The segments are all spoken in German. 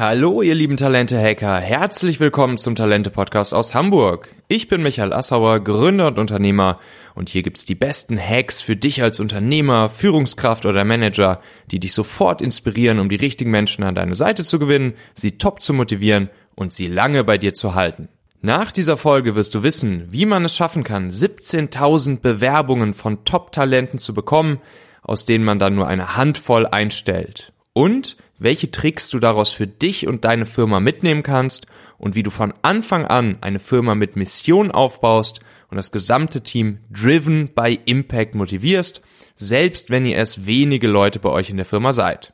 Hallo, ihr lieben Talente-Hacker. Herzlich willkommen zum Talente-Podcast aus Hamburg. Ich bin Michael Assauer, Gründer und Unternehmer und hier gibt's die besten Hacks für dich als Unternehmer, Führungskraft oder Manager, die dich sofort inspirieren, um die richtigen Menschen an deine Seite zu gewinnen, sie top zu motivieren und sie lange bei dir zu halten. Nach dieser Folge wirst du wissen, wie man es schaffen kann, 17.000 Bewerbungen von Top-Talenten zu bekommen, aus denen man dann nur eine Handvoll einstellt. Und welche Tricks du daraus für dich und deine Firma mitnehmen kannst und wie du von Anfang an eine Firma mit Mission aufbaust und das gesamte Team driven by Impact motivierst, selbst wenn ihr es wenige Leute bei euch in der Firma seid.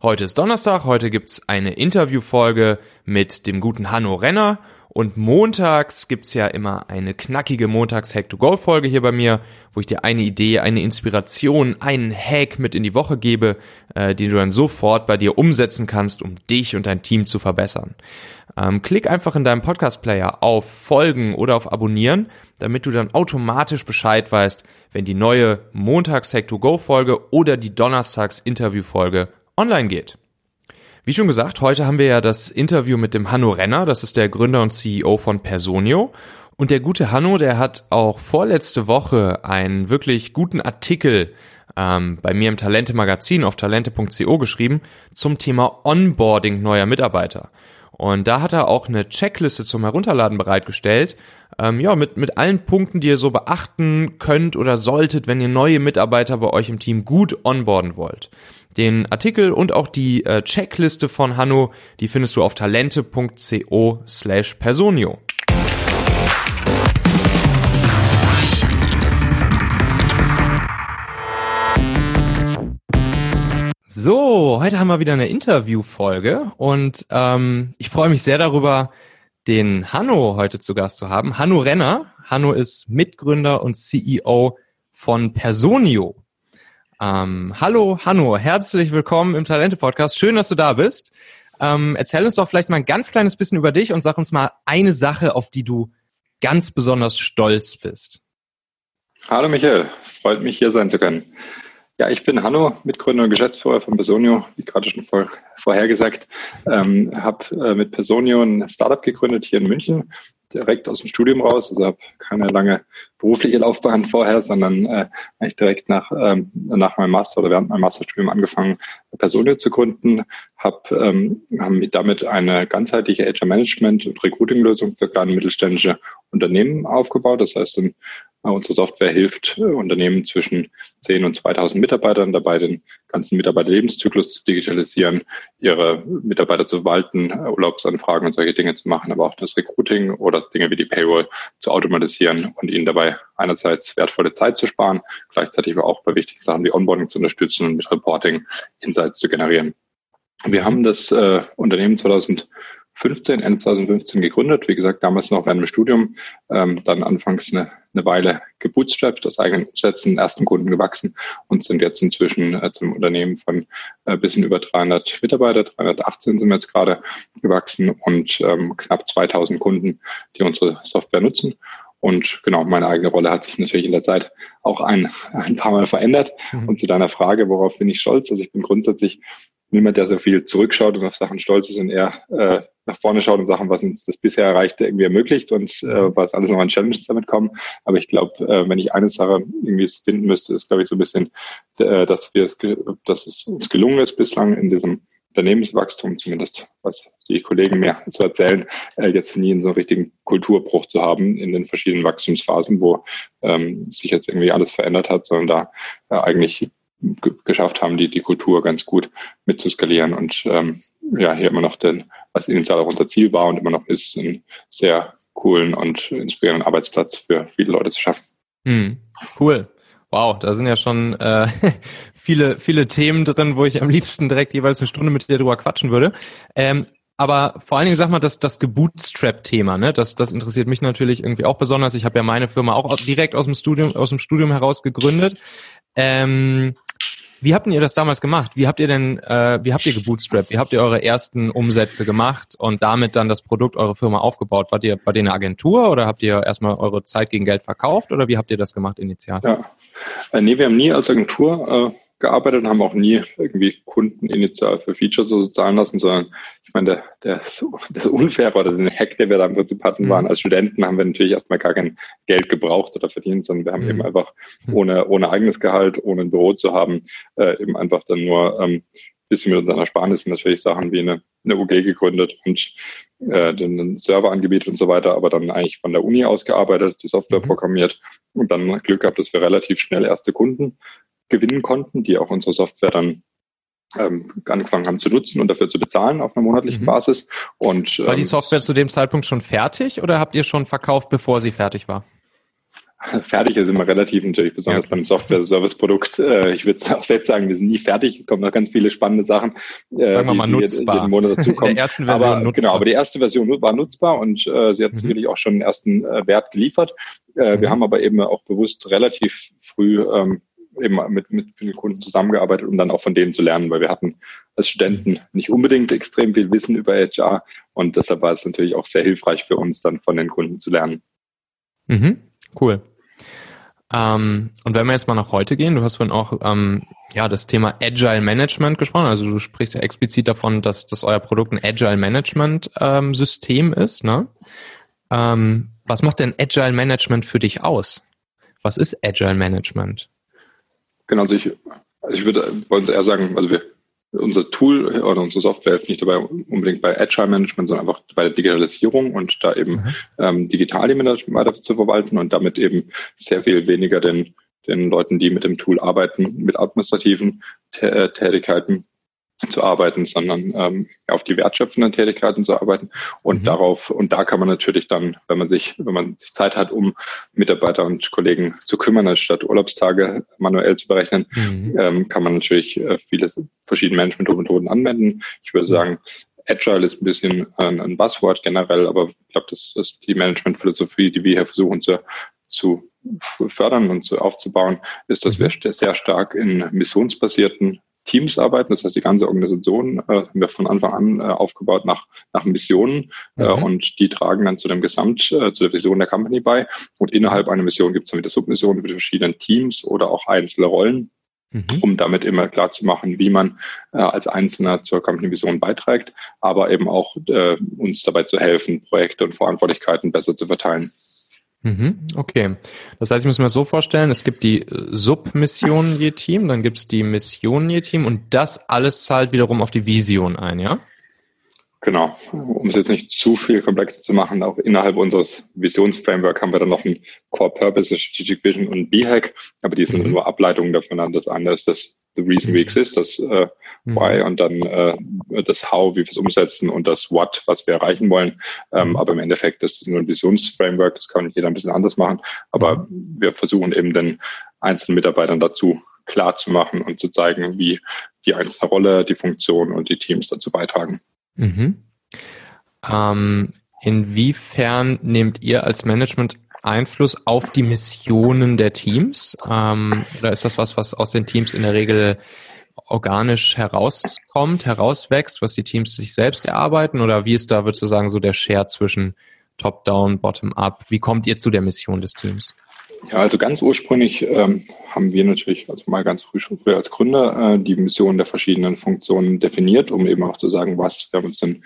Heute ist Donnerstag, heute gibt's eine Interviewfolge mit dem guten Hanno Renner und montags gibt's ja immer eine knackige Montags-Hack-to-Go-Folge hier bei mir, wo ich dir eine Idee, eine Inspiration, einen Hack mit in die Woche gebe, äh, den du dann sofort bei dir umsetzen kannst, um dich und dein Team zu verbessern. Ähm, klick einfach in deinem Podcast-Player auf Folgen oder auf Abonnieren, damit du dann automatisch Bescheid weißt, wenn die neue Montags-Hack-to-Go-Folge oder die Donnerstags-Interview-Folge online geht. Wie schon gesagt, heute haben wir ja das Interview mit dem Hanno Renner, das ist der Gründer und CEO von Personio. Und der gute Hanno, der hat auch vorletzte Woche einen wirklich guten Artikel ähm, bei mir im Talente Magazin auf talente.co geschrieben zum Thema Onboarding neuer Mitarbeiter. Und da hat er auch eine Checkliste zum Herunterladen bereitgestellt, ähm, ja, mit, mit allen Punkten, die ihr so beachten könnt oder solltet, wenn ihr neue Mitarbeiter bei euch im Team gut onboarden wollt. Den Artikel und auch die äh, Checkliste von Hanno, die findest du auf talente.co slash personio. So, heute haben wir wieder eine Interviewfolge und ähm, ich freue mich sehr darüber, den Hanno heute zu Gast zu haben. Hanno Renner. Hanno ist Mitgründer und CEO von Personio. Ähm, hallo, Hanno, herzlich willkommen im Talente-Podcast. Schön, dass du da bist. Ähm, erzähl uns doch vielleicht mal ein ganz kleines bisschen über dich und sag uns mal eine Sache, auf die du ganz besonders stolz bist. Hallo Michael, freut mich hier sein zu können. Ja, ich bin Hanno, Mitgründer und Geschäftsführer von Personio, wie gerade schon vor, vorhergesagt. Ähm, habe äh, mit Personio ein Startup gegründet hier in München, direkt aus dem Studium raus. Also habe keine lange berufliche Laufbahn vorher, sondern äh, eigentlich direkt nach, ähm, nach meinem Master oder während meinem Masterstudium angefangen, Personio zu gründen. Hab, ähm, haben damit eine ganzheitliche HR-Management- und Recruiting-Lösung für kleine mittelständische Unternehmen aufgebaut. Das heißt, ein Unsere Software hilft äh, Unternehmen zwischen 10 und 2000 Mitarbeitern dabei, den ganzen Mitarbeiterlebenszyklus zu digitalisieren, ihre Mitarbeiter zu walten, Urlaubsanfragen und solche Dinge zu machen, aber auch das Recruiting oder Dinge wie die Payroll zu automatisieren und ihnen dabei einerseits wertvolle Zeit zu sparen, gleichzeitig aber auch bei wichtigen Sachen wie Onboarding zu unterstützen und mit Reporting Insights zu generieren. Wir haben das äh, Unternehmen 2000 15, Ende 2015 gegründet. Wie gesagt, damals noch während dem Studium, ähm, dann anfangs eine, eine Weile gebootstrapped, aus eigenen Umsätzen, ersten Kunden gewachsen und sind jetzt inzwischen äh, zum Unternehmen von äh, bisschen über 300 Mitarbeiter, 318 sind wir jetzt gerade gewachsen und ähm, knapp 2000 Kunden, die unsere Software nutzen. Und genau, meine eigene Rolle hat sich natürlich in der Zeit auch ein, ein paar Mal verändert. Mhm. Und zu deiner Frage, worauf bin ich stolz? Also ich bin grundsätzlich niemand, der so viel zurückschaut und auf Sachen stolz ist und eher äh, nach vorne schaut und Sachen, was uns das bisher Erreichte irgendwie ermöglicht und äh, was alles noch an Challenges damit kommen. Aber ich glaube, äh, wenn ich eine Sache irgendwie finden müsste, ist, glaube ich, so ein bisschen, äh, dass wir es, dass es uns gelungen ist bislang in diesem Unternehmenswachstum, zumindest was die Kollegen mir zu erzählen, äh, jetzt nie in so einen richtigen Kulturbruch zu haben in den verschiedenen Wachstumsphasen, wo ähm, sich jetzt irgendwie alles verändert hat, sondern da äh, eigentlich geschafft haben, die, die Kultur ganz gut mitzuskalieren und ähm, ja, hier immer noch den, was initial auch unser Ziel war und immer noch ist, einen sehr coolen und inspirierenden Arbeitsplatz für viele Leute zu schaffen. Hm, cool. Wow, da sind ja schon äh, viele, viele Themen drin, wo ich am liebsten direkt jeweils eine Stunde mit dir drüber quatschen würde. Ähm, aber vor allen Dingen sag mal, das, das Gebootstrap-Thema, ne? Das, das interessiert mich natürlich irgendwie auch besonders. Ich habe ja meine Firma auch direkt aus dem Studium, aus dem Studium heraus gegründet. Ähm, wie habt ihr das damals gemacht? Wie habt ihr denn, äh, wie habt ihr gebootstrapped? Wie habt ihr eure ersten Umsätze gemacht und damit dann das Produkt eurer Firma aufgebaut? Wart ihr, wart ihr eine Agentur oder habt ihr erstmal eure Zeit gegen Geld verkauft oder wie habt ihr das gemacht initial? Ja, äh, nee, wir haben nie als Agentur äh, gearbeitet und haben auch nie irgendwie Kunden initial für Features so zahlen lassen, sondern ich meine, der, der, das Unfair oder den Hack, den wir da im Prinzip hatten, mhm. waren als Studenten, haben wir natürlich erstmal gar kein Geld gebraucht oder verdient, sondern wir haben mhm. eben einfach mhm. ohne, ohne eigenes Gehalt, ohne ein Büro zu haben, äh, eben einfach dann nur ähm, bisschen mit unseren Ersparnissen natürlich Sachen wie eine, eine UG gegründet und äh, den Server angebietet und so weiter, aber dann eigentlich von der Uni aus gearbeitet, die Software mhm. programmiert und dann Glück gehabt, dass wir relativ schnell erste Kunden gewinnen konnten, die auch unsere Software dann ähm, angefangen haben zu nutzen und dafür zu bezahlen auf einer monatlichen mhm. Basis. Und, ähm, war die ähm, Software zu dem Zeitpunkt schon fertig oder habt ihr schon verkauft, bevor sie fertig war? fertig ist immer relativ natürlich, besonders ja. beim Software-Service-Produkt. Äh, ich würde auch selbst sagen, wir sind nie fertig, es kommen noch ganz viele spannende Sachen, äh, sagen wir mal, die, nutzbar. jeden Monat dazukommen. der ersten Version aber, nutzbar. Genau, aber die erste Version war nutzbar und äh, sie hat mhm. sicherlich auch schon einen ersten äh, Wert geliefert. Äh, mhm. Wir haben aber eben auch bewusst relativ früh ähm, eben mit, mit vielen Kunden zusammengearbeitet, um dann auch von denen zu lernen, weil wir hatten als Studenten nicht unbedingt extrem viel Wissen über HR und deshalb war es natürlich auch sehr hilfreich für uns, dann von den Kunden zu lernen. Mhm, cool. Ähm, und wenn wir jetzt mal nach heute gehen, du hast vorhin auch ähm, ja das Thema Agile Management gesprochen. Also du sprichst ja explizit davon, dass, dass euer Produkt ein Agile Management ähm, System ist. Ne? Ähm, was macht denn Agile Management für dich aus? Was ist Agile Management? Genau, also ich, also ich würde wollen eher sagen, also wir unser Tool oder unsere Software hilft nicht dabei unbedingt bei Agile Management, sondern einfach bei der Digitalisierung und da eben mhm. ähm, digital die Mitarbeiter zu verwalten und damit eben sehr viel weniger den, den Leuten, die mit dem Tool arbeiten, mit administrativen äh, Tätigkeiten zu arbeiten, sondern ähm, auf die wertschöpfenden Tätigkeiten zu arbeiten. Und mhm. darauf, und da kann man natürlich dann, wenn man sich, wenn man Zeit hat, um Mitarbeiter und Kollegen zu kümmern, anstatt Urlaubstage manuell zu berechnen, mhm. ähm, kann man natürlich äh, viele verschiedene Management-Methoden anwenden. Ich würde sagen, Agile ist ein bisschen ein, ein Buzzword generell, aber ich glaube, das ist die Management-Philosophie, die wir hier versuchen zu, zu fördern und zu aufzubauen, ist, dass wir mhm. sehr stark in missionsbasierten Teams arbeiten. Das heißt, die ganze Organisation äh, haben wir von Anfang an äh, aufgebaut nach, nach Missionen äh, mhm. und die tragen dann zu dem Gesamt, äh, zu der Vision der Company bei. Und innerhalb einer Mission gibt es dann wieder Submissionen für die verschiedenen Teams oder auch einzelne Rollen, mhm. um damit immer klar zu machen, wie man äh, als Einzelner zur Company-Vision beiträgt, aber eben auch äh, uns dabei zu helfen, Projekte und Verantwortlichkeiten besser zu verteilen. Mhm, okay. Das heißt, ich muss mir so vorstellen, es gibt die äh, Submissionen je Team, dann gibt es die Missionen je Team und das alles zahlt wiederum auf die Vision ein, ja? Genau. Um es jetzt nicht zu viel komplexer zu machen, auch innerhalb unseres Visionsframework haben wir dann noch ein Core Purpose, Strategic Vision und B-Hack, aber die sind mhm. nur Ableitungen davon. Das eine ist das The Reason We mhm. Exist, das äh. Why und dann äh, das How, wie wir es umsetzen und das What, was wir erreichen wollen. Ähm, mhm. aber im Endeffekt das ist nur ein Visionsframework, das kann jeder ein bisschen anders machen. Aber mhm. wir versuchen eben den einzelnen Mitarbeitern dazu klar zu machen und zu zeigen, wie die einzelne Rolle, die Funktion und die Teams dazu beitragen. Mhm. Ähm, inwiefern nehmt ihr als Management Einfluss auf die Missionen der Teams? Ähm, oder ist das was, was aus den Teams in der Regel organisch herauskommt, herauswächst, was die Teams sich selbst erarbeiten? Oder wie ist da, würdest du sagen, so der Share zwischen Top-Down, Bottom-Up? Wie kommt ihr zu der Mission des Teams? Ja, also ganz ursprünglich ähm, haben wir natürlich, also mal ganz früh schon früher als Gründer, äh, die Mission der verschiedenen Funktionen definiert, um eben auch zu sagen, was, wir uns den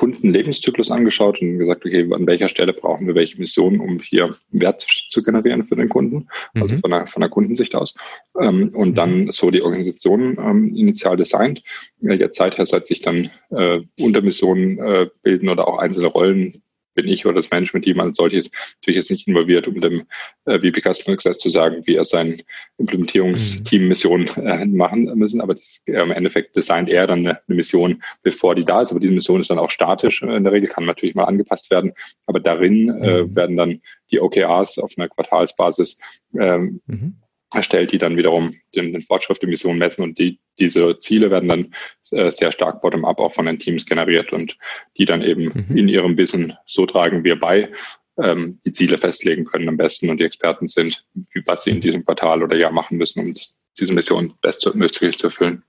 Kundenlebenszyklus angeschaut und gesagt, okay, an welcher Stelle brauchen wir welche Mission, um hier Wert zu generieren für den Kunden, also mhm. von, der, von der Kundensicht aus. Ähm, und dann mhm. so die Organisation ähm, initial designt. Ja, jetzt seither, seit sich dann äh, Untermissionen äh, bilden oder auch einzelne Rollen bin ich oder das Management-Team als solches natürlich jetzt nicht involviert, um dem äh, VP Customer Success zu sagen, wie er seine Implementierungsteam-Mission äh, machen müssen. Aber das, äh, im Endeffekt designt er dann eine, eine, Mission, bevor die da ist. Aber diese Mission ist dann auch statisch in der Regel, kann natürlich mal angepasst werden. Aber darin äh, mhm. werden dann die OKRs auf einer Quartalsbasis ähm, mhm erstellt, die dann wiederum den, den Fortschritt der Mission messen und die, diese Ziele werden dann äh, sehr stark bottom-up auch von den Teams generiert und die dann eben mhm. in ihrem Wissen so tragen wir bei, ähm, die Ziele festlegen können am besten und die Experten sind, wie was sie in diesem Quartal oder Jahr machen müssen, um das, diese Mission bestmöglich zu erfüllen.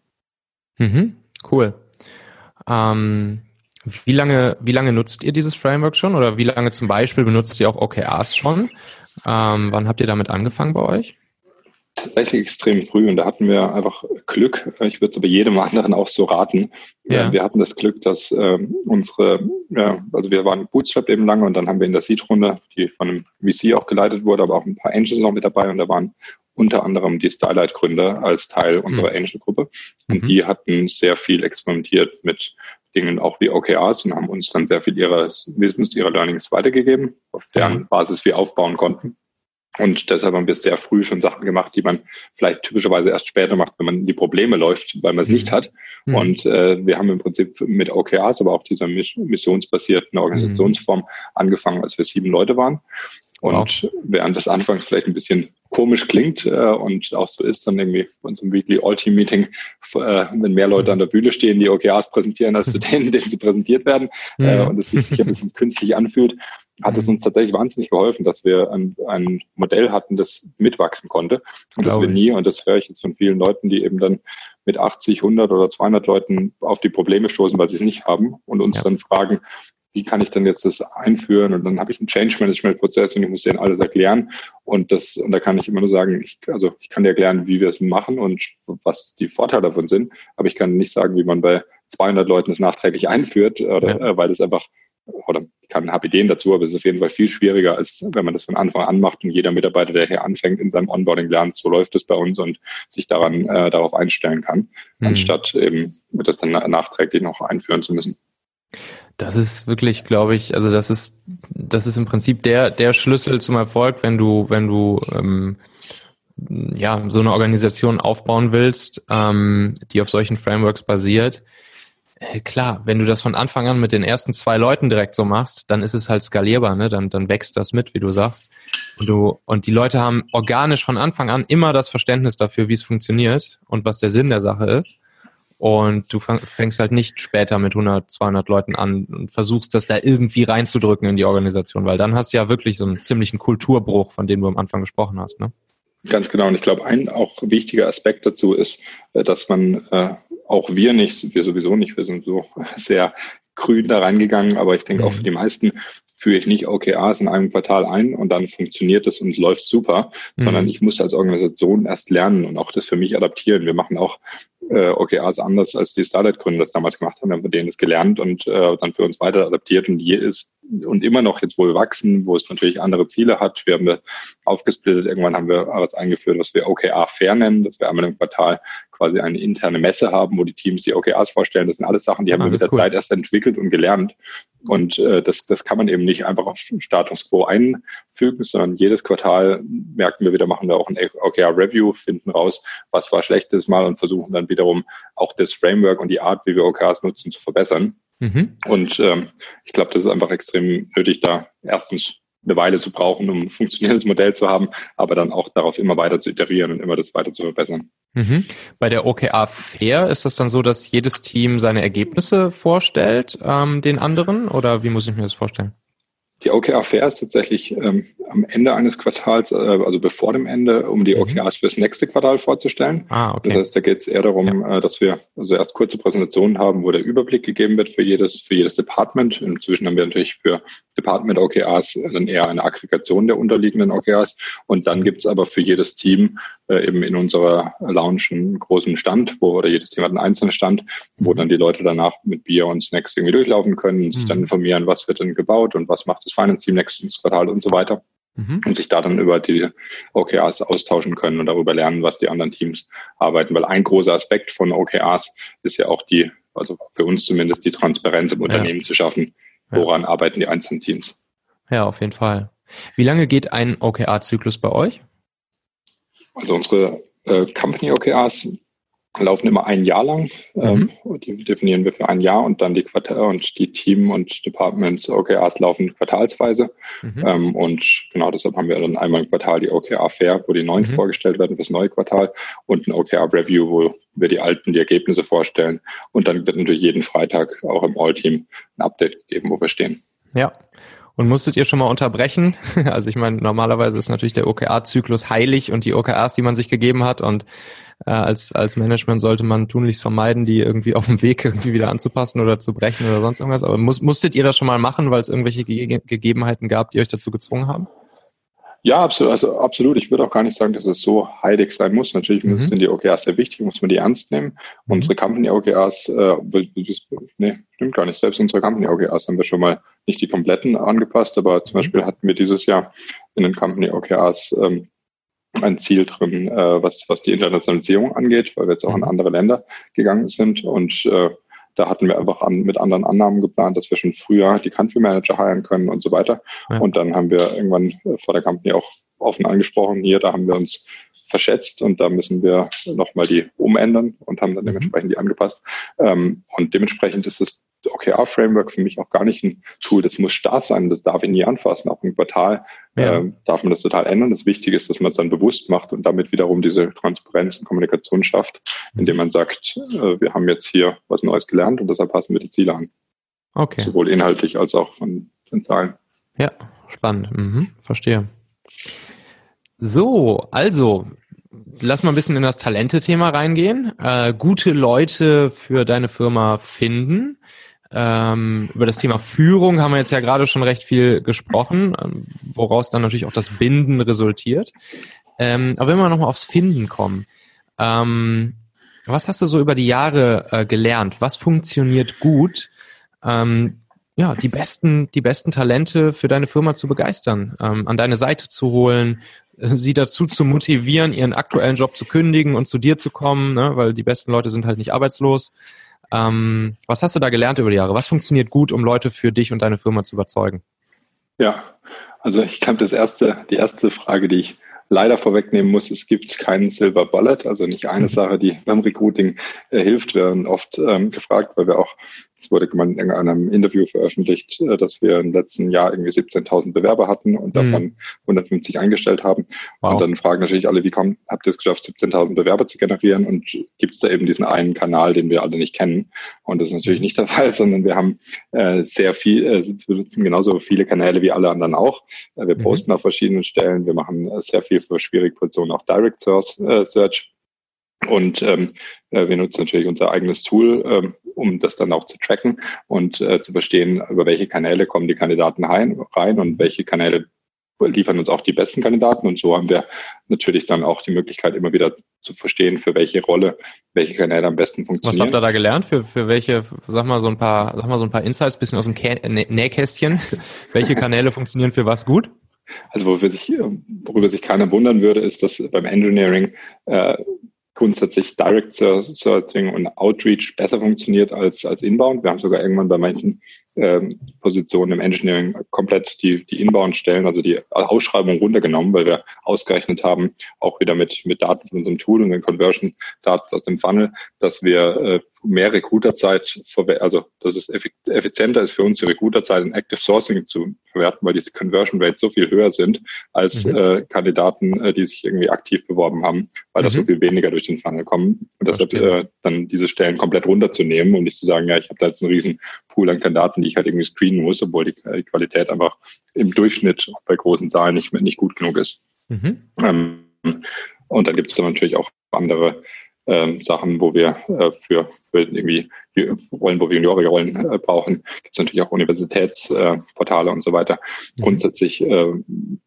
Mhm. Cool. Ähm, wie lange, wie lange nutzt ihr dieses Framework schon oder wie lange zum Beispiel benutzt ihr auch OKRs schon? Ähm, wann habt ihr damit angefangen bei euch? Tatsächlich extrem früh und da hatten wir einfach Glück. Ich würde es aber jedem anderen auch so raten. Ja. Wir hatten das Glück, dass äh, unsere, ja, also wir waren Bootstrap eben lange und dann haben wir in der Seed-Runde, die von einem VC auch geleitet wurde, aber auch ein paar Angels noch mit dabei und da waren unter anderem die Starlight-Gründer als Teil unserer mhm. Angel-Gruppe. Und mhm. die hatten sehr viel experimentiert mit Dingen auch wie OKRs und haben uns dann sehr viel ihres Wissens, ihrer Learnings weitergegeben, auf deren mhm. Basis wir aufbauen konnten. Und deshalb haben wir sehr früh schon Sachen gemacht, die man vielleicht typischerweise erst später macht, wenn man in die Probleme läuft, weil man es mhm. nicht hat. Mhm. Und äh, wir haben im Prinzip mit OKRs, aber auch dieser missionsbasierten Organisationsform mhm. angefangen, als wir sieben Leute waren. Und wow. während das anfangs vielleicht ein bisschen komisch klingt äh, und auch so ist, dann irgendwie bei unserem Weekly All-Team-Meeting, äh, wenn mehr Leute an der Bühne stehen, die OKRs präsentieren, als zu denen, denen sie präsentiert werden äh, und es sich ein bisschen künstlich anfühlt, hat es mhm. uns tatsächlich wahnsinnig geholfen, dass wir ein, ein Modell hatten, das mitwachsen konnte und dass wir nie, und das höre ich jetzt von vielen Leuten, die eben dann mit 80, 100 oder 200 Leuten auf die Probleme stoßen, weil sie es nicht haben und uns ja. dann fragen, wie kann ich denn jetzt das einführen? Und dann habe ich einen Change Management Prozess und ich muss denen alles erklären. Und das, und da kann ich immer nur sagen, ich, also ich kann dir erklären, wie wir es machen und was die Vorteile davon sind. Aber ich kann nicht sagen, wie man bei 200 Leuten es nachträglich einführt, oder, ja. Äh, weil das einfach, oder ich kann, habe Ideen dazu, aber es ist auf jeden Fall viel schwieriger, als wenn man das von Anfang an macht und jeder Mitarbeiter, der hier anfängt, in seinem Onboarding lernt, so läuft es bei uns und sich daran, äh, darauf einstellen kann, mhm. anstatt eben das dann nachträglich noch einführen zu müssen. Das ist wirklich, glaube ich, also das ist, das ist im Prinzip der, der Schlüssel zum Erfolg, wenn du, wenn du ähm, ja so eine Organisation aufbauen willst, ähm, die auf solchen Frameworks basiert. Äh, klar, wenn du das von Anfang an mit den ersten zwei Leuten direkt so machst, dann ist es halt skalierbar, ne? Dann, dann wächst das mit, wie du sagst. Und du, und die Leute haben organisch von Anfang an immer das Verständnis dafür, wie es funktioniert und was der Sinn der Sache ist. Und du fängst halt nicht später mit 100, 200 Leuten an und versuchst das da irgendwie reinzudrücken in die Organisation, weil dann hast du ja wirklich so einen ziemlichen Kulturbruch, von dem du am Anfang gesprochen hast. Ne? Ganz genau. Und ich glaube, ein auch wichtiger Aspekt dazu ist, äh, dass man äh, auch wir nicht, wir sowieso nicht, wir sind so sehr grün da reingegangen, aber ich denke mhm. auch für die meisten führe ich nicht OKRs in einem Quartal ein und dann funktioniert es und läuft super, mhm. sondern ich muss als Organisation erst lernen und auch das für mich adaptieren. Wir machen auch äh, OKRs anders als die Starlight-Gründer das damals gemacht haben. Haben von denen das gelernt und äh, dann für uns weiter adaptiert und hier ist und immer noch jetzt wohl wachsen, wo es natürlich andere Ziele hat. Wir haben aufgesplittet. Irgendwann haben wir was eingeführt, was wir OKR fair nennen, dass wir einmal im Quartal quasi eine interne Messe haben, wo die Teams die OKRs vorstellen. Das sind alles Sachen, die haben ah, wir mit der cool. Zeit erst entwickelt und gelernt. Und äh, das, das kann man eben nicht einfach auf Status Quo einfügen, sondern jedes Quartal merken wir wieder, machen wir auch ein OKR-Review, finden raus, was war schlechtes Mal und versuchen dann wiederum auch das Framework und die Art, wie wir OKRs nutzen, zu verbessern. Mhm. Und ähm, ich glaube, das ist einfach extrem nötig, da erstens eine Weile zu brauchen, um ein funktionierendes Modell zu haben, aber dann auch darauf immer weiter zu iterieren und immer das weiter zu verbessern. Mhm. Bei der OKA Fair ist das dann so, dass jedes Team seine Ergebnisse vorstellt ähm, den anderen oder wie muss ich mir das vorstellen? Die OKR Fair ist tatsächlich ähm, am Ende eines Quartals, äh, also bevor dem Ende, um die mhm. OKRs fürs nächste Quartal vorzustellen. Ah, okay. Das heißt, da geht es eher darum, ja. äh, dass wir also erst kurze Präsentationen haben, wo der Überblick gegeben wird für jedes, für jedes Department. Inzwischen haben wir natürlich für Department OKRs dann eher eine Aggregation der unterliegenden OKRs. Und dann gibt's aber für jedes Team äh, eben in unserer Lounge einen großen Stand, wo oder jedes Team hat einen einzelnen Stand, wo mhm. dann die Leute danach mit Bier und Snacks irgendwie durchlaufen können, mhm. sich dann informieren, was wird denn gebaut und was macht das Finance-Team nächstes Quartal und so weiter. Mhm. Und sich da dann über die OKRs austauschen können und darüber lernen, was die anderen Teams arbeiten. Weil ein großer Aspekt von OKRs ist ja auch die, also für uns zumindest die Transparenz im ja. Unternehmen zu schaffen. Woran ja. arbeiten die einzelnen Teams? Ja, auf jeden Fall. Wie lange geht ein OKR-Zyklus bei euch? Also unsere äh, Company OKRs laufen immer ein Jahr lang. Mhm. Ähm, die definieren wir für ein Jahr und dann die Quartal und die Team und Departments OKRs laufen quartalsweise. Mhm. Ähm, und genau deshalb haben wir dann einmal im Quartal die OKR Fair, wo die neuen mhm. vorgestellt werden fürs neue Quartal und ein OKR Review, wo wir die alten die Ergebnisse vorstellen. Und dann wird natürlich jeden Freitag auch im All-Team ein Update gegeben, wo wir stehen. Ja. Und musstet ihr schon mal unterbrechen? Also ich meine, normalerweise ist natürlich der OKR-Zyklus heilig und die OKRs, die man sich gegeben hat. Und äh, als, als Management sollte man tunlichst vermeiden, die irgendwie auf dem Weg irgendwie wieder anzupassen oder zu brechen oder sonst irgendwas. Aber muss, musstet ihr das schon mal machen, weil es irgendwelche Ge Gegebenheiten gab, die euch dazu gezwungen haben? Ja, absolut. Also absolut. Ich würde auch gar nicht sagen, dass es so heilig sein muss. Natürlich mhm. sind die OKRs sehr wichtig, muss man die ernst nehmen. Mhm. Unsere Company OKRs, äh, nee, stimmt gar nicht. Selbst unsere Company OKRs haben wir schon mal nicht die kompletten angepasst, aber zum mhm. Beispiel hatten wir dieses Jahr in den Company OKRs ähm, ein Ziel drin, äh, was, was die Internationalisierung angeht, weil wir jetzt auch in mhm. andere Länder gegangen sind und äh, da hatten wir einfach an, mit anderen Annahmen geplant, dass wir schon früher die Country Manager heiren können und so weiter. Ja. Und dann haben wir irgendwann vor der Company auch offen angesprochen, hier, da haben wir uns verschätzt und da müssen wir nochmal die umändern und haben dann mhm. dementsprechend die angepasst. Ähm, und dementsprechend ist es OKR-Framework für mich auch gar nicht ein Tool, das muss starr sein, das darf ich nie anfassen. Auch im Quartal ja. äh, darf man das total ändern. Das Wichtige ist, dass man es dann bewusst macht und damit wiederum diese Transparenz und Kommunikation schafft, indem man sagt, äh, wir haben jetzt hier was Neues gelernt und deshalb passen wir die Ziele an. Okay. Sowohl inhaltlich als auch von den Zahlen. Ja, spannend. Mhm, verstehe. So, also lass mal ein bisschen in das Talente-Thema reingehen. Äh, gute Leute für deine Firma finden. Ähm, über das Thema Führung haben wir jetzt ja gerade schon recht viel gesprochen, ähm, woraus dann natürlich auch das Binden resultiert. Ähm, aber wenn wir nochmal aufs Finden kommen, ähm, was hast du so über die Jahre äh, gelernt? Was funktioniert gut? Ähm, ja, die besten, die besten Talente für deine Firma zu begeistern, ähm, an deine Seite zu holen, äh, sie dazu zu motivieren, ihren aktuellen Job zu kündigen und zu dir zu kommen, ne? weil die besten Leute sind halt nicht arbeitslos. Ähm, was hast du da gelernt über die Jahre? Was funktioniert gut, um Leute für dich und deine Firma zu überzeugen? Ja, also ich glaube, das erste, die erste Frage, die ich leider vorwegnehmen muss, es gibt keinen Silver Bullet, also nicht eine mhm. Sache, die beim Recruiting äh, hilft. Wir werden oft ähm, gefragt, weil wir auch es wurde in einem Interview veröffentlicht, äh, dass wir im letzten Jahr irgendwie 17.000 Bewerber hatten und mhm. davon 150 eingestellt haben. Wow. Und dann fragen natürlich alle, wie kommt, habt ihr es geschafft, 17.000 Bewerber zu generieren? Und gibt es da eben diesen einen Kanal, den wir alle nicht kennen? Und das ist natürlich nicht der Fall, sondern wir haben äh, sehr viel, äh, wir nutzen genauso viele Kanäle wie alle anderen auch. Äh, wir mhm. posten auf verschiedenen Stellen, wir machen äh, sehr viel für schwierige Positionen, auch Direct Source, äh, Search und ähm, äh, wir nutzen natürlich unser eigenes Tool, ähm, um das dann auch zu tracken und äh, zu verstehen, über welche Kanäle kommen die Kandidaten rein, rein und welche Kanäle liefern uns auch die besten Kandidaten. Und so haben wir natürlich dann auch die Möglichkeit, immer wieder zu verstehen, für welche Rolle, welche Kanäle am besten funktionieren. Was habt ihr da gelernt? Für, für welche, sag mal so ein paar, sag mal so ein paar Insights, bisschen aus dem Nähkästchen. welche Kanäle funktionieren für was gut? Also worüber sich, worüber sich keiner wundern würde, ist, dass beim Engineering äh, grundsätzlich Direct Searching und Outreach besser funktioniert als, als Inbound. Wir haben sogar irgendwann bei manchen Positionen im Engineering komplett die, die Inbound-Stellen, also die Ausschreibung runtergenommen, weil wir ausgerechnet haben, auch wieder mit, mit Daten von unserem Tool und den Conversion-Daten aus dem Funnel, dass wir äh, mehr Recruiterzeit, also dass es effizienter ist für uns, die Recruiterzeit in Active Sourcing zu verwerten, weil diese Conversion Rates so viel höher sind als mhm. äh, Kandidaten, äh, die sich irgendwie aktiv beworben haben, weil mhm. das so viel weniger durch den Funnel kommen. Und deshalb äh, dann diese Stellen komplett runterzunehmen und nicht zu sagen, ja, ich habe da jetzt einen riesen Pool an Kandidaten, die ich halt irgendwie screenen muss, obwohl die, Qualität einfach im Durchschnitt bei großen Zahlen nicht, nicht gut genug ist. Mhm. Ähm, und dann gibt es dann natürlich auch andere ähm, Sachen, wo wir äh, für, für irgendwie die Rollen, wo wir juniorige Rollen äh, brauchen, gibt es natürlich auch Universitätsportale äh, und so weiter. Mhm. Grundsätzlich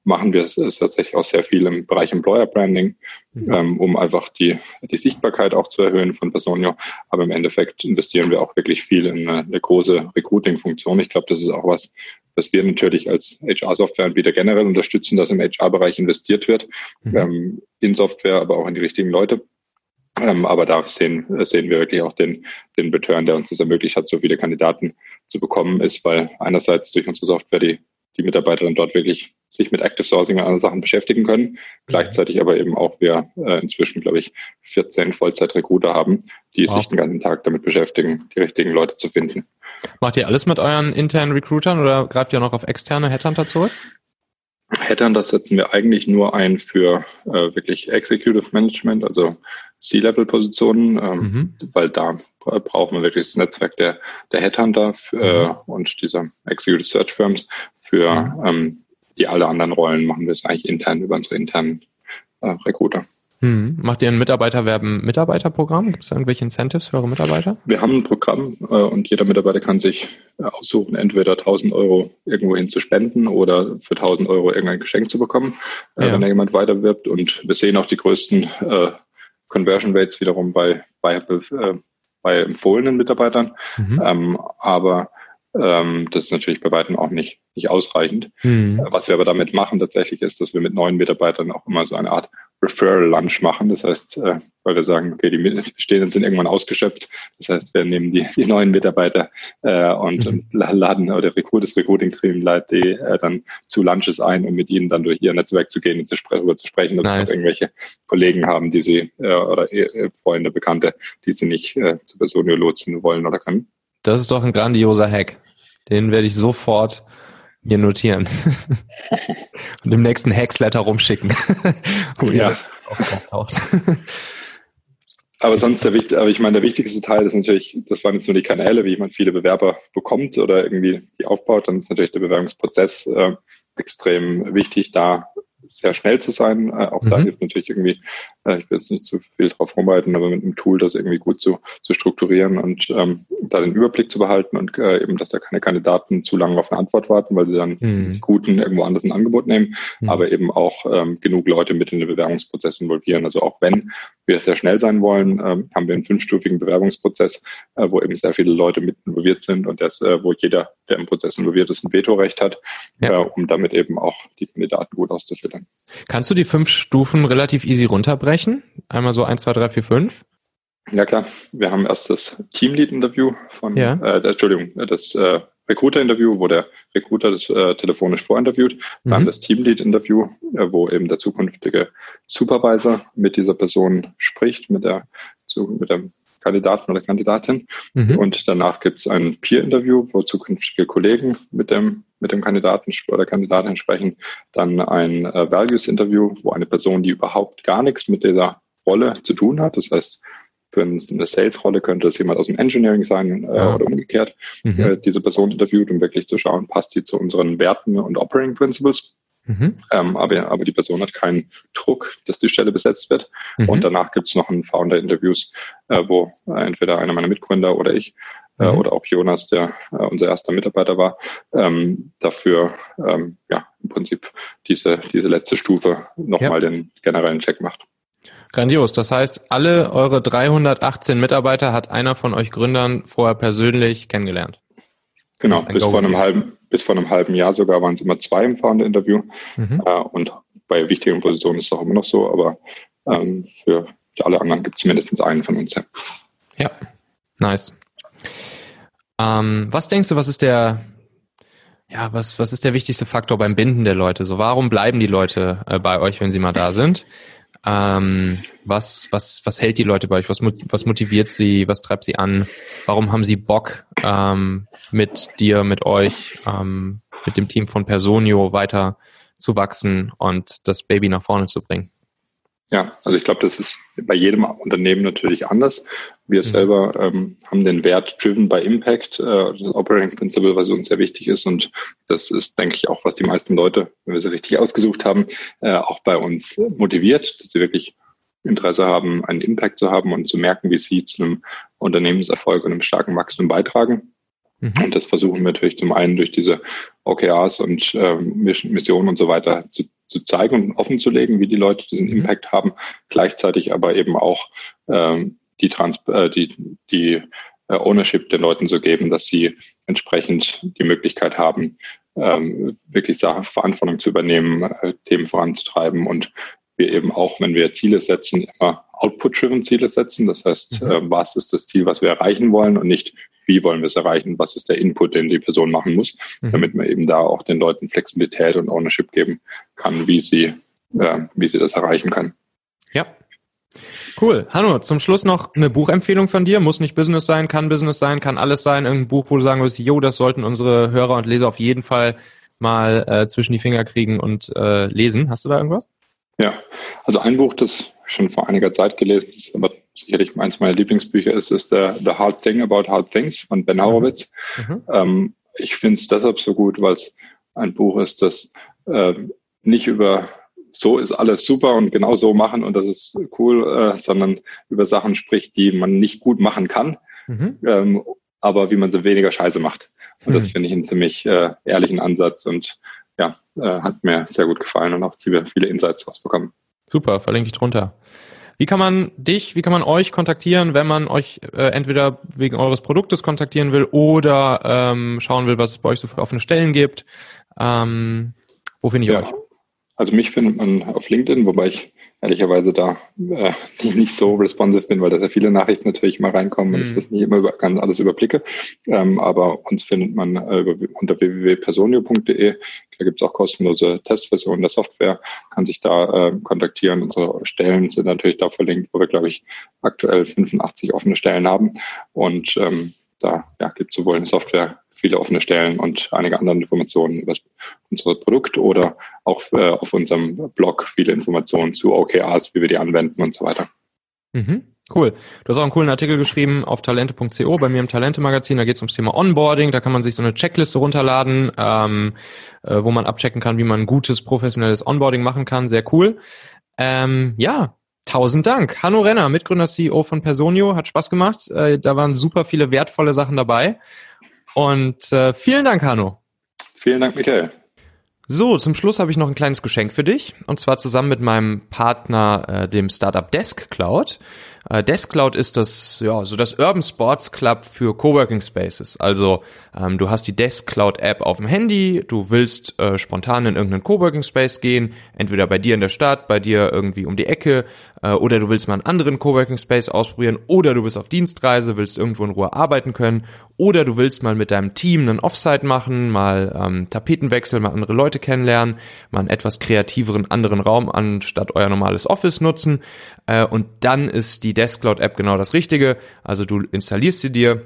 machen wir es, es tatsächlich auch sehr viel im Bereich Employer Branding, mhm. ähm, um einfach die, die Sichtbarkeit auch zu erhöhen von Personio. Aber im Endeffekt investieren wir auch wirklich viel in eine, eine große Recruiting-Funktion. Ich glaube, das ist auch was, was wir natürlich als HR-Softwareanbieter generell unterstützen, dass im HR-Bereich investiert wird, mhm. ähm, in Software, aber auch in die richtigen Leute. Ähm, aber da sehen, sehen wir wirklich auch den, den Return, der uns das ermöglicht hat, so viele Kandidaten zu bekommen, ist, weil einerseits durch unsere Software die, die Mitarbeiter dann dort wirklich sich mit Active Sourcing und anderen Sachen beschäftigen können. Mhm. Gleichzeitig aber eben auch wir äh, inzwischen, glaube ich, 14 Vollzeit-Recruiter haben, die wow. sich den ganzen Tag damit beschäftigen, die richtigen Leute zu finden. Macht ihr alles mit euren internen Recruitern oder greift ihr noch auf externe Headhunter zurück? Headhunter setzen wir eigentlich nur ein für äh, wirklich Executive Management, also C-Level-Positionen, ähm, mhm. weil da brauchen wir wirklich das Netzwerk der, der Headhunter äh, mhm. und dieser Executive Search Firms. Für mhm. ähm, die alle anderen Rollen machen wir es eigentlich intern über unsere internen äh, Recruiter. Hm. Macht ihr ein Mitarbeiterwerben Mitarbeiterprogramm? Gibt es irgendwelche Incentives für eure Mitarbeiter? Wir haben ein Programm äh, und jeder Mitarbeiter kann sich äh, aussuchen, entweder 1000 Euro irgendwohin zu spenden oder für 1000 Euro irgendein Geschenk zu bekommen, äh, ja. wenn da jemand weiterwirbt. Und wir sehen auch die größten äh, Conversion Rates wiederum bei, bei, äh, bei empfohlenen Mitarbeitern. Mhm. Ähm, aber ähm, das ist natürlich bei weitem auch nicht, nicht ausreichend. Mhm. Was wir aber damit machen tatsächlich ist, dass wir mit neuen Mitarbeitern auch immer so eine Art Referral-Lunch machen. Das heißt, äh, weil wir sagen, okay, die Bestehenden sind irgendwann ausgeschöpft. Das heißt, wir nehmen die, die neuen Mitarbeiter äh, und, mhm. laden oder das Recruiting-Team leitet die äh, dann zu Lunches ein, um mit ihnen dann durch ihr Netzwerk zu gehen und zu darüber zu sprechen, ob nice. sie irgendwelche Kollegen haben, die sie äh, oder Freunde, Bekannte, die sie nicht äh, zu Personio lotsen wollen oder können. Das ist doch ein grandioser Hack. Den werde ich sofort mir notieren. Und im nächsten Hacksletter rumschicken. wo ja. aber sonst der wichtigste, aber ich meine, der wichtigste Teil ist natürlich, das waren jetzt nur die Kanäle, wie man viele Bewerber bekommt oder irgendwie die aufbaut. Dann ist natürlich der Bewerbungsprozess äh, extrem wichtig, da sehr schnell zu sein. Äh, auch mhm. da hilft natürlich irgendwie, äh, ich will jetzt nicht zu viel drauf rumreiten, aber mit einem Tool das irgendwie gut zu, zu strukturieren und ähm, da den Überblick zu behalten und äh, eben, dass da keine Kandidaten zu lange auf eine Antwort warten, weil sie dann mhm. Guten irgendwo anders ein Angebot nehmen, mhm. aber eben auch ähm, genug Leute mit in den Bewerbungsprozess involvieren. Also auch wenn wir sehr schnell sein wollen, ähm, haben wir einen fünfstufigen Bewerbungsprozess, äh, wo eben sehr viele Leute mit involviert sind und das, äh, wo jeder, der im Prozess involviert ist, ein Vetorecht hat, ja. äh, um damit eben auch die Kandidaten gut auszufiltern. Kannst du die fünf Stufen relativ easy runterbrechen? Einmal so eins, zwei, drei, vier, fünf? Ja klar, wir haben erst das Teamlead-Interview von, ja. äh, Entschuldigung, das äh, Recruiter-Interview, wo der Recruiter das äh, telefonisch vorinterviewt, mhm. dann das Teamlead-Interview, äh, wo eben der zukünftige Supervisor mit dieser Person spricht, mit der, mit dem Kandidaten oder Kandidatin. Mhm. Und danach gibt es ein Peer-Interview, wo zukünftige Kollegen mit dem, mit dem Kandidaten oder Kandidatin sprechen. Dann ein äh, Values-Interview, wo eine Person, die überhaupt gar nichts mit dieser Rolle zu tun hat, das heißt, für eine Sales-Rolle könnte es jemand aus dem Engineering sein äh, ja. oder umgekehrt, mhm. äh, diese Person interviewt, um wirklich zu schauen, passt sie zu unseren Werten und Operating Principles. Mhm. Ähm, aber, aber die Person hat keinen Druck, dass die Stelle besetzt wird. Mhm. Und danach gibt es noch ein Founder-Interviews, äh, wo entweder einer meiner Mitgründer oder ich äh, mhm. oder auch Jonas, der äh, unser erster Mitarbeiter war, ähm, dafür ähm, ja im Prinzip diese, diese letzte Stufe nochmal ja. den generellen Check macht. Grandios. Das heißt, alle eure 318 Mitarbeiter hat einer von euch Gründern vorher persönlich kennengelernt. Genau, bis vor, einem halben, bis vor einem halben Jahr sogar waren es immer zwei im Founder-Interview. Mhm. Äh, und bei wichtigen Positionen ist es auch immer noch so, aber ähm, für alle anderen gibt es mindestens einen von uns. Ja, ja. nice. Ähm, was denkst du, was ist der, ja, was, was ist der wichtigste Faktor beim Binden der Leute? So, warum bleiben die Leute äh, bei euch, wenn sie mal da sind? Ähm, was, was, was hält die Leute bei euch? Was, was motiviert sie? Was treibt sie an? Warum haben sie Bock, ähm, mit dir, mit euch, ähm, mit dem Team von Personio weiter zu wachsen und das Baby nach vorne zu bringen? Ja, also ich glaube, das ist bei jedem Unternehmen natürlich anders. Wir mhm. selber ähm, haben den Wert Driven by Impact, äh, das Operating Principle, was uns sehr wichtig ist. Und das ist, denke ich, auch, was die meisten Leute, wenn wir sie richtig ausgesucht haben, äh, auch bei uns motiviert, dass sie wirklich Interesse haben, einen Impact zu haben und zu merken, wie sie zu einem Unternehmenserfolg und einem starken Wachstum beitragen. Mhm. Und das versuchen wir natürlich zum einen durch diese OKRs und äh, Missionen und so weiter zu, zu zeigen und offen zu legen, wie die Leute diesen mhm. Impact haben, gleichzeitig aber eben auch ähm, die, Trans äh, die, die äh, Ownership den Leuten zu geben, dass sie entsprechend die Möglichkeit haben, ähm, wirklich Verantwortung zu übernehmen, äh, Themen voranzutreiben und wir eben auch, wenn wir Ziele setzen, immer Output-driven Ziele setzen. Das heißt, mhm. äh, was ist das Ziel, was wir erreichen wollen und nicht, wie wollen wir es erreichen, was ist der Input, den die Person machen muss, mhm. damit man eben da auch den Leuten Flexibilität und Ownership geben kann, wie sie, äh, wie sie das erreichen kann. Ja. Cool. Hanno, zum Schluss noch eine Buchempfehlung von dir. Muss nicht Business sein, kann Business sein, kann alles sein. Irgendein Buch, wo du sagen wirst, jo, das sollten unsere Hörer und Leser auf jeden Fall mal äh, zwischen die Finger kriegen und äh, lesen. Hast du da irgendwas? Ja, also ein Buch, das schon vor einiger Zeit gelesen ist, aber sicherlich eins meiner Lieblingsbücher ist, ist der The Hard Thing About Hard Things von Ben Horowitz. Mhm. Ähm, ich finde es deshalb so gut, weil es ein Buch ist, das äh, nicht über so ist alles super und genau so machen und das ist cool, äh, sondern über Sachen spricht, die man nicht gut machen kann, mhm. ähm, aber wie man sie weniger scheiße macht. Und mhm. das finde ich einen ziemlich äh, ehrlichen Ansatz und ja, äh, hat mir sehr gut gefallen und auch ziemlich viele Insights rausbekommen. Super, verlinke ich drunter. Wie kann man dich, wie kann man euch kontaktieren, wenn man euch äh, entweder wegen eures Produktes kontaktieren will oder ähm, schauen will, was es bei euch so für offene Stellen gibt? Ähm, wo finde ich ja, euch? Also mich findet man auf LinkedIn, wobei ich ehrlicherweise da äh, nicht so responsive bin, weil da sehr viele Nachrichten natürlich mal reinkommen mhm. und ich mhm. das nicht immer über, ganz alles überblicke. Ähm, aber uns findet man äh, unter www.personio.de. Da gibt es auch kostenlose Testversionen der Software, kann sich da äh, kontaktieren. Unsere Stellen sind natürlich da verlinkt, wo wir, glaube ich, aktuell 85 offene Stellen haben. Und ähm, da ja, gibt es sowohl in Software viele offene Stellen und einige andere Informationen über unser Produkt oder auch äh, auf unserem Blog viele Informationen zu OKRs, wie wir die anwenden und so weiter. Mhm. Cool. Du hast auch einen coolen Artikel geschrieben auf talente.co bei mir im Talente-Magazin. Da geht es ums Thema Onboarding. Da kann man sich so eine Checkliste runterladen, ähm, äh, wo man abchecken kann, wie man gutes, professionelles Onboarding machen kann. Sehr cool. Ähm, ja, Tausend Dank. Hanno Renner, Mitgründer CEO von Personio, hat Spaß gemacht. Äh, da waren super viele wertvolle Sachen dabei. Und äh, vielen Dank, Hanno. Vielen Dank, Michael. So, zum Schluss habe ich noch ein kleines Geschenk für dich. Und zwar zusammen mit meinem Partner, äh, dem Startup Desk Cloud. Äh, Desk Cloud ist das, ja, so das Urban Sports Club für Coworking Spaces. Also ähm, du hast die Desk Cloud App auf dem Handy, du willst äh, spontan in irgendeinen Coworking Space gehen, entweder bei dir in der Stadt, bei dir irgendwie um die Ecke, äh, oder du willst mal einen anderen Coworking Space ausprobieren, oder du bist auf Dienstreise, willst irgendwo in Ruhe arbeiten können, oder du willst mal mit deinem Team einen Offsite machen, mal ähm, Tapetenwechsel, mal andere Leute kennenlernen, mal einen etwas kreativeren anderen Raum anstatt euer normales Office nutzen. Äh, und dann ist die Desk Cloud App genau das Richtige. Also du installierst sie dir,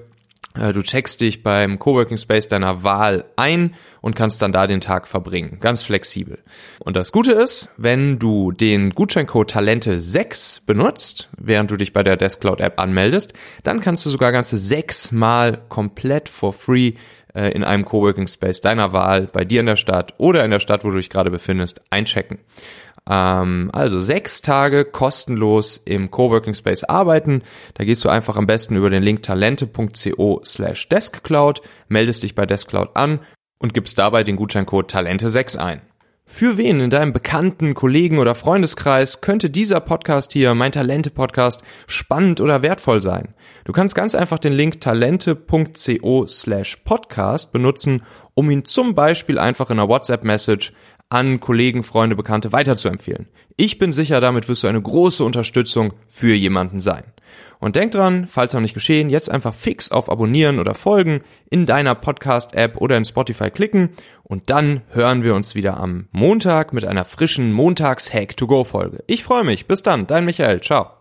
äh, du checkst dich beim Coworking Space deiner Wahl ein und kannst dann da den Tag verbringen. Ganz flexibel. Und das Gute ist, wenn du den Gutscheincode Talente 6 benutzt, während du dich bei der Desk Cloud App anmeldest, dann kannst du sogar ganze sechs Mal komplett for free äh, in einem Coworking Space deiner Wahl bei dir in der Stadt oder in der Stadt, wo du dich gerade befindest, einchecken. Ähm, also sechs Tage kostenlos im Coworking Space arbeiten. Da gehst du einfach am besten über den Link talente.co slash deskcloud, meldest dich bei Deskcloud an und gibst dabei den Gutscheincode Talente6 ein. Für wen in deinem bekannten Kollegen oder Freundeskreis könnte dieser Podcast hier, mein Talente-Podcast, spannend oder wertvoll sein? Du kannst ganz einfach den Link talente.co slash podcast benutzen, um ihn zum Beispiel einfach in einer WhatsApp-Message an Kollegen, Freunde, Bekannte weiterzuempfehlen. Ich bin sicher, damit wirst du eine große Unterstützung für jemanden sein. Und denk dran, falls noch nicht geschehen, jetzt einfach fix auf Abonnieren oder Folgen in deiner Podcast-App oder in Spotify klicken und dann hören wir uns wieder am Montag mit einer frischen Montags-Hack-to-Go-Folge. Ich freue mich. Bis dann, dein Michael. Ciao.